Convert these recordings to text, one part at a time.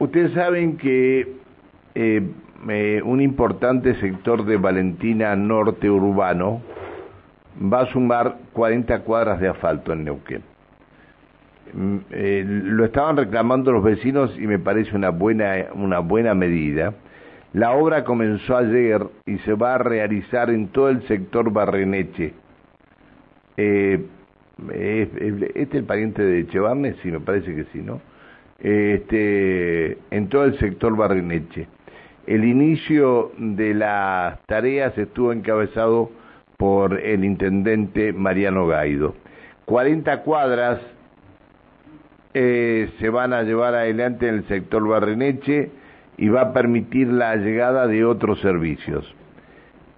Ustedes saben que eh, un importante sector de Valentina Norte Urbano va a sumar 40 cuadras de asfalto en Neuquén. Mm, eh, lo estaban reclamando los vecinos y me parece una buena, una buena medida. La obra comenzó ayer y se va a realizar en todo el sector Barreneche. Eh, ¿Este es el pariente de Echevarne? Sí, me parece que sí, ¿no? Este, en todo el sector Barreneche. El inicio de las tareas estuvo encabezado por el intendente Mariano Gaido. 40 cuadras eh, se van a llevar adelante en el sector Barreneche y va a permitir la llegada de otros servicios.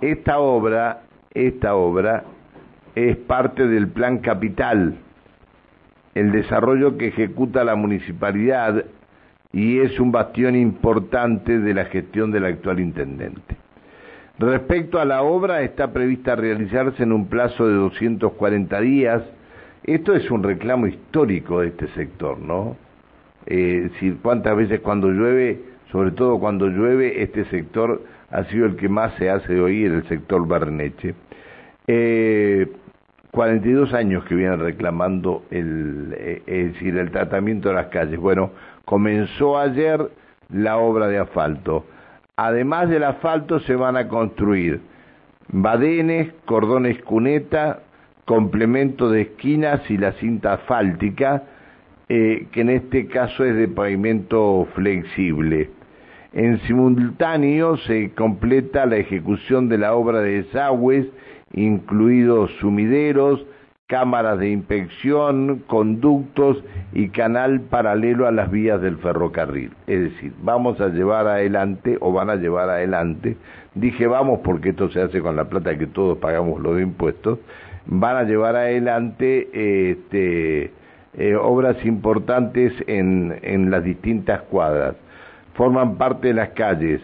Esta obra, esta obra es parte del Plan Capital, el desarrollo que ejecuta la municipalidad y es un bastión importante de la gestión del actual intendente. Respecto a la obra, está prevista realizarse en un plazo de 240 días. Esto es un reclamo histórico de este sector, ¿no? Eh, si, cuántas veces cuando llueve, sobre todo cuando llueve, este sector ha sido el que más se hace oír, el sector Barneche. Eh, 42 años que vienen reclamando el, eh, es decir, el tratamiento de las calles. Bueno, comenzó ayer la obra de asfalto. Además del asfalto se van a construir badenes, cordones cuneta, complemento de esquinas y la cinta asfáltica, eh, que en este caso es de pavimento flexible. En simultáneo se completa la ejecución de la obra de desagües incluidos sumideros, cámaras de inspección, conductos y canal paralelo a las vías del ferrocarril. Es decir, vamos a llevar adelante o van a llevar adelante, dije vamos porque esto se hace con la plata que todos pagamos los impuestos, van a llevar adelante este, eh, obras importantes en, en las distintas cuadras. Forman parte de las calles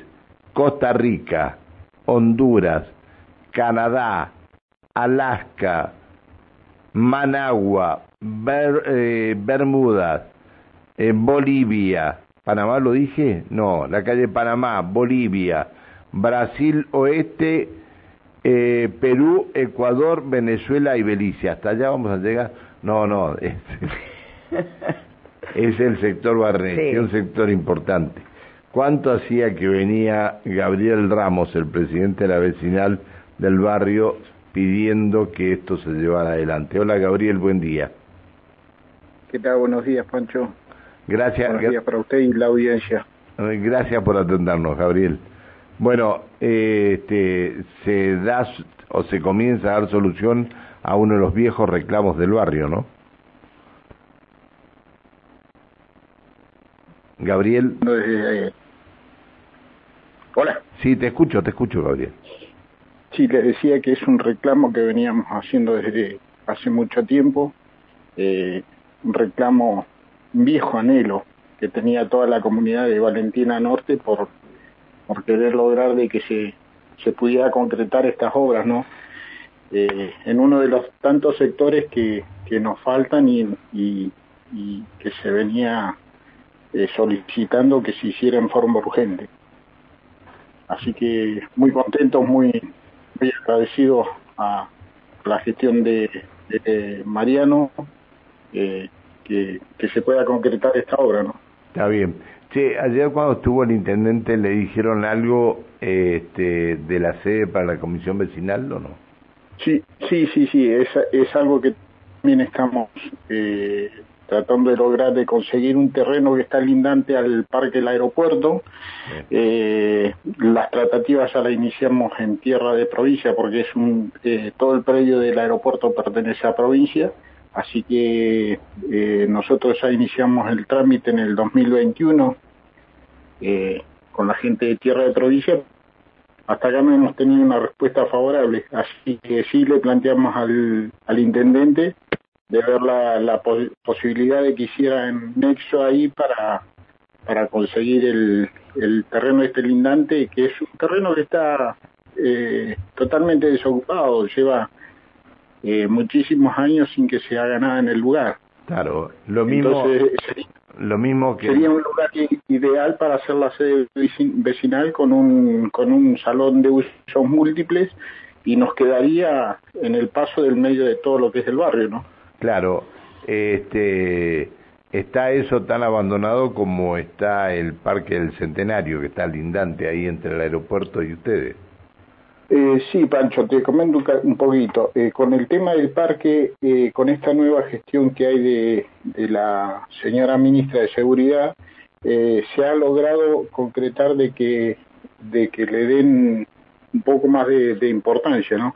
Costa Rica, Honduras, Canadá, Alaska, Managua, eh, Bermudas, eh, Bolivia, Panamá lo dije, no, la calle Panamá, Bolivia, Brasil Oeste, eh, Perú, Ecuador, Venezuela y Belice. Hasta allá vamos a llegar. No, no, es, es el sector Barreche, un sector importante. ¿Cuánto hacía que venía Gabriel Ramos, el presidente de la vecinal del barrio, pidiendo que esto se llevara adelante. Hola Gabriel, buen día. ¿Qué tal? Buenos días, Pancho. Gracias. Buenos días para usted y la audiencia. Eh, gracias por atendernos, Gabriel. Bueno, eh, este, se da o se comienza a dar solución a uno de los viejos reclamos del barrio, ¿no? Gabriel. Eh, hola. Sí, te escucho, te escucho, Gabriel. Sí, les decía que es un reclamo que veníamos haciendo desde hace mucho tiempo, eh, un reclamo, un viejo anhelo que tenía toda la comunidad de Valentina Norte por, por querer lograr de que se, se pudiera concretar estas obras, ¿no? Eh, en uno de los tantos sectores que, que nos faltan y, y, que se venía eh, solicitando que se hiciera en forma urgente. Así que muy contentos, muy muy agradecido a la gestión de, Mariano eh, que, se pueda concretar esta obra, ¿no? Está bien. Che, ayer cuando estuvo el intendente le dijeron algo este, de la sede para la comisión vecinal o no? Sí, sí, sí, sí, es, es algo que también estamos eh, tratando de lograr de conseguir un terreno que está lindante al parque del aeropuerto. Eh, las tratativas ya las iniciamos en tierra de provincia porque es un eh, todo el predio del aeropuerto pertenece a provincia, así que eh, nosotros ya iniciamos el trámite en el 2021 con la gente de tierra de provincia. Hasta acá no hemos tenido una respuesta favorable, así que sí le planteamos al, al intendente de ver la, la posibilidad de que hicieran nexo ahí para, para conseguir el, el terreno este lindante, que es un terreno que está eh, totalmente desocupado, lleva eh, muchísimos años sin que se haga nada en el lugar. Claro, lo mismo. Entonces Lo mismo que... Sería un lugar ideal para hacer la sede vecinal con un, con un salón de usos múltiples y nos quedaría en el paso del medio de todo lo que es el barrio, ¿no? Claro, este, está eso tan abandonado como está el Parque del Centenario, que está lindante ahí entre el aeropuerto y ustedes. Eh, sí, Pancho, te comento un poquito. Eh, con el tema del parque, eh, con esta nueva gestión que hay de, la señora ministra de Seguridad, eh, se ha logrado concretar de que, de que le den un poco más de, importancia, ¿no?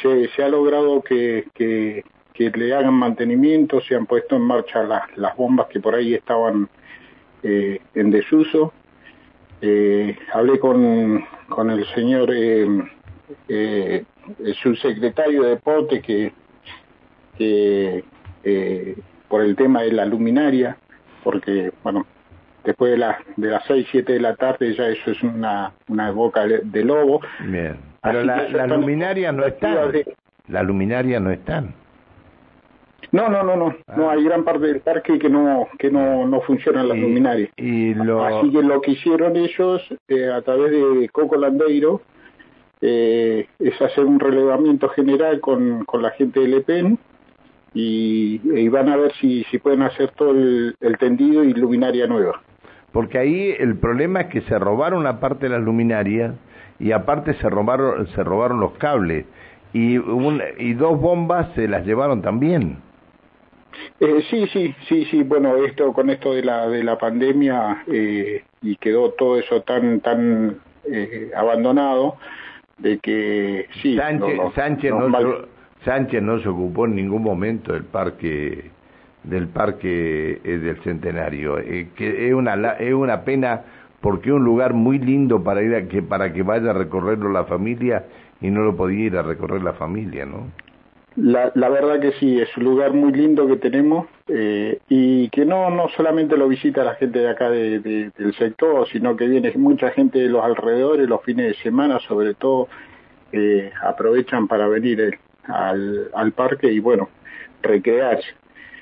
Se, se, ha logrado que, que, que, le hagan mantenimiento, se han puesto en marcha las, las bombas que por ahí estaban en desuso. hablé con, con el señor eh, el subsecretario de Deporte que, eh, por el tema de la luminaria, porque, bueno, después de, la, de las 6, 7 de la tarde ya eso es una, una boca de lobo. Bien, pero la, la luminaria no está. La luminaria no están. No, no, no, no. No hay gran parte del parque que no que no no funcionan las luminarias. Y lo... Así que lo que hicieron ellos eh, a través de Coco Landeiro eh, es hacer un relevamiento general con, con la gente del EPEN y, y, van a ver si, si pueden hacer todo el, tendido y luminaria nueva. Porque ahí el problema es que se robaron una parte de las luminarias y aparte se robaron, se robaron los cables y, un, y dos bombas se las llevaron también. Eh, sí, sí, sí, sí. Bueno, esto con esto de la de la pandemia eh, y quedó todo eso tan tan eh, abandonado de que sí Sánchez, no, Sánchez, no, se, Sánchez no se ocupó en ningún momento del parque del parque eh, del centenario eh, que es una es una pena porque es un lugar muy lindo para ir a, que para que vaya a recorrerlo la familia y no lo podía ir a recorrer la familia no la, la verdad que sí, es un lugar muy lindo que tenemos eh, y que no, no solamente lo visita la gente de acá de, del sector, sino que viene mucha gente de los alrededores los fines de semana, sobre todo eh, aprovechan para venir eh, al, al parque y bueno, recrearse.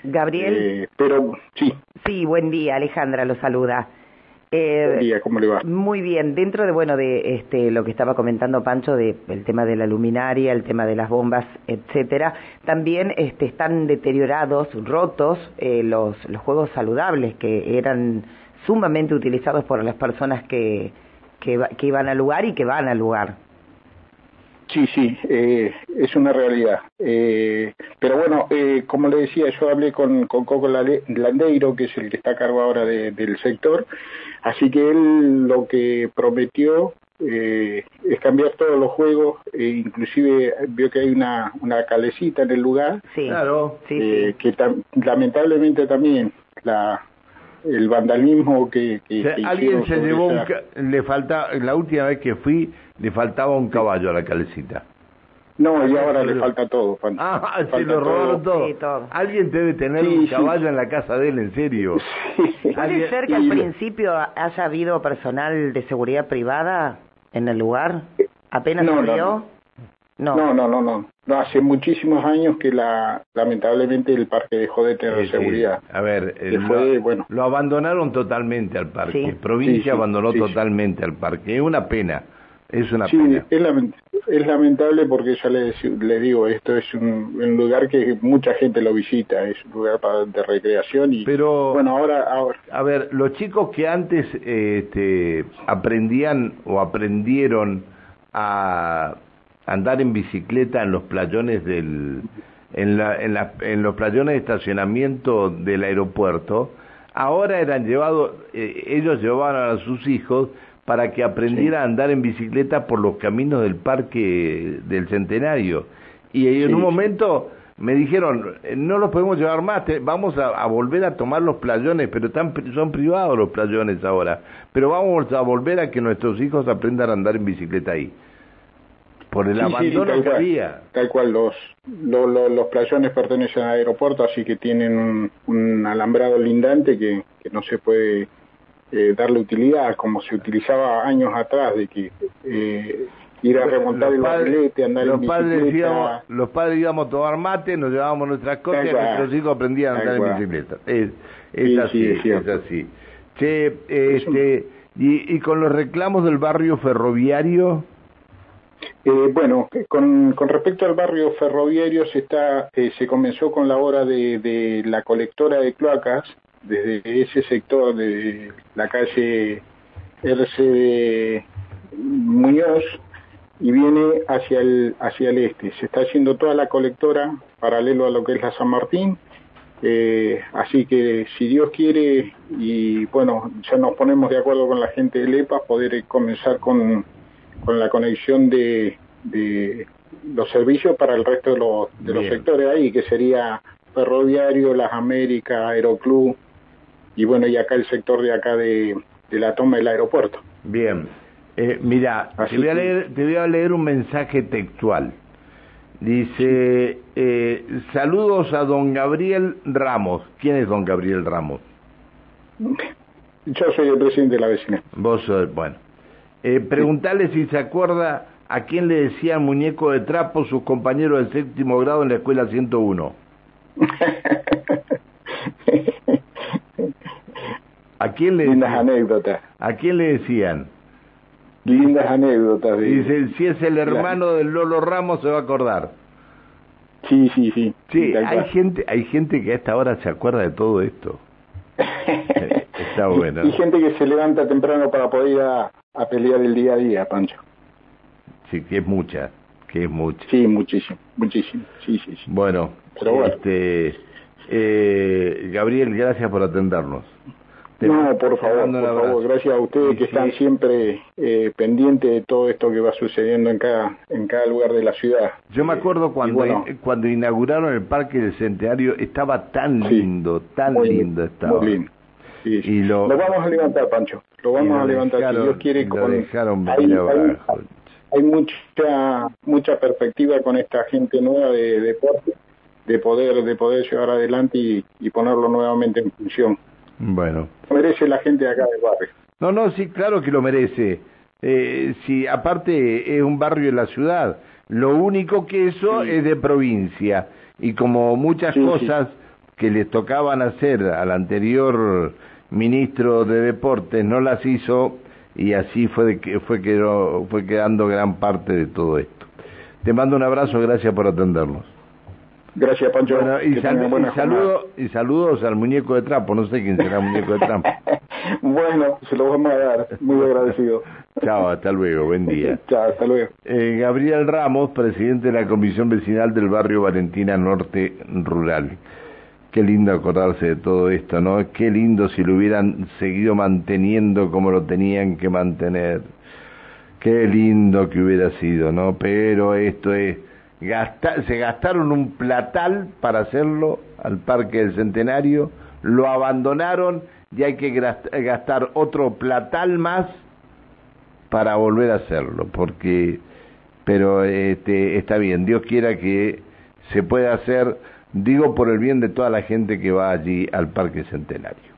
Gabriel. Eh, pero sí. Sí, buen día, Alejandra lo saluda. Eh, ¿cómo le va? Muy bien, dentro de bueno de este lo que estaba comentando Pancho de el tema de la luminaria, el tema de las bombas, etcétera, también este están deteriorados, rotos eh, los los juegos saludables que eran sumamente utilizados por las personas que que, que iban al lugar y que van al lugar. Sí, sí, eh, es una realidad. Eh, pero bueno, eh, como le decía, yo hablé con, con Coco Landeiro, que es el que está a cargo ahora del sector, así que él lo que prometió eh, es cambiar todos los juegos, e inclusive vio que hay una, una calecita en el lugar, sí, claro, sí, eh, que lamentablemente también la el vandalismo que, que, alguien se llevó le falta la última vez que fui le faltaba un caballo a la calecita. No, y ahora le falta todo. Ah, se lo robaron todo. Alguien debe tener un caballo en la casa de él, en serio. ¿Puede ser que al principio haya habido personal de seguridad privada en el lugar? ¿Apenas no, No. No. No, no, no, no. hace muchísimos años que la lamentablemente el parque dejó de tener seguridad. A ver, bueno. lo abandonaron totalmente al parque. Provincia abandonó totalmente al parque. Es una pena es una sí, Es, lamentable porque ya le, le digo, esto es un, lugar que mucha gente lo visita, es un lugar para, de recreación y Pero, bueno, ahora, ahora... A ver, los chicos que antes este, aprendían o aprendieron a andar en bicicleta en los playones del... En, la, en, la, en los playones de estacionamiento del aeropuerto, ahora eran llevados, eh, ellos llevaban a sus hijos para que aprendiera a andar en bicicleta por los caminos del parque del Centenario. Y en un momento me dijeron, eh, no los podemos llevar más, vamos a, volver a tomar los playones, pero están, son privados los playones ahora, pero vamos a volver a que nuestros hijos aprendan a andar en bicicleta ahí. Por el abandono que había. Tal cual, los, los, los playones pertenecen al aeropuerto, así que tienen un, alambrado lindante que no se puede eh, darle utilidad como se utilizaba años atrás, de que eh, ir a remontar el barrilete, andar los en padres íbamos, Los padres íbamos a tomar mate, nos llevábamos nuestras cosas y nuestros hijos aprendían a andar en bicicleta. Es, es así, es así. Che, este, y, y con los reclamos del barrio ferroviario... Eh, bueno, con, respecto al barrio ferroviario se está eh, se comenzó con la obra de, de la colectora de cloacas desde ese sector de la calle RC Muñoz y viene hacia el hacia el este. Se está haciendo toda la colectora paralelo a lo que es la San Martín. Eh, así que si Dios quiere y bueno, ya nos ponemos de acuerdo con la gente del EPA, poder comenzar con, con la conexión de, de los servicios para el resto de los, de los sectores ahí, que sería Ferroviario, Las Américas, Aeroclub y bueno, y acá el sector de acá de, de la toma del aeropuerto. Bien, eh, mira, te voy, a leer, te voy a leer un mensaje textual. Dice, eh, saludos a don Gabriel Ramos. ¿Quién es don Gabriel Ramos? Yo soy el presidente de la vecina. Vos sos, bueno. Eh, preguntale si se acuerda a quién le decían muñeco de trapo sus compañeros del séptimo grado en la escuela 101. ¿A quién le Lindas anécdotas. ¿A quién le decían? Lindas anécdotas. Dice, si es el hermano del Lolo Ramos se va a acordar. Sí, sí, sí. Sí, hay gente, hay gente que a esta hora se acuerda de todo esto. Está bueno. Y gente que se levanta temprano para poder ir a, pelear el día a día, Pancho. Sí, que es mucha, que es mucha. Sí, muchísimo, muchísimo. Sí, sí, sí. Bueno, este, eh, Gabriel, gracias por atendernos. No, por favor, por favor, gracias a ustedes que están siempre eh, pendientes de todo esto que va sucediendo en cada en cada lugar de la ciudad. Yo me acuerdo cuando cuando inauguraron el Parque del Centenario estaba tan lindo, tan lindo estaba. Muy lindo. Y lo, vamos a levantar, Pancho. Lo vamos a levantar. si Dios quiere, con, dejaron hay, hay, mucha mucha perspectiva con esta gente nueva de deporte de poder de poder llevar adelante y, y ponerlo nuevamente en función. Bueno. Merece la gente de acá del barrio. No, no, sí, claro que lo merece. Eh, si aparte es un barrio de la ciudad, lo único que eso es de provincia y como muchas cosas que le tocaban hacer al anterior ministro de deportes no las hizo y así fue que fue quedó, fue quedando gran parte de todo esto. Te mando un abrazo, gracias por atendernos. Gracias, Pancho. y, y, saludos al muñeco de trapo. No sé quién será el muñeco de trapo. bueno, se lo vamos a dar. Muy agradecido. Chao, hasta luego. Buen día. Chao, hasta luego. Eh, Gabriel Ramos, presidente de la Comisión Vecinal del barrio Valentina Norte Rural. Qué lindo acordarse de todo esto, ¿no? Qué lindo si lo hubieran seguido manteniendo como lo tenían que mantener. Qué lindo que hubiera sido, ¿no? Pero esto es se gastaron un platal para hacerlo al Parque del Centenario, lo abandonaron y hay que gastar otro platal más para volver a hacerlo, porque, pero este, está bien, Dios quiera que se pueda hacer, digo por el bien de toda la gente que va allí al Parque Centenario.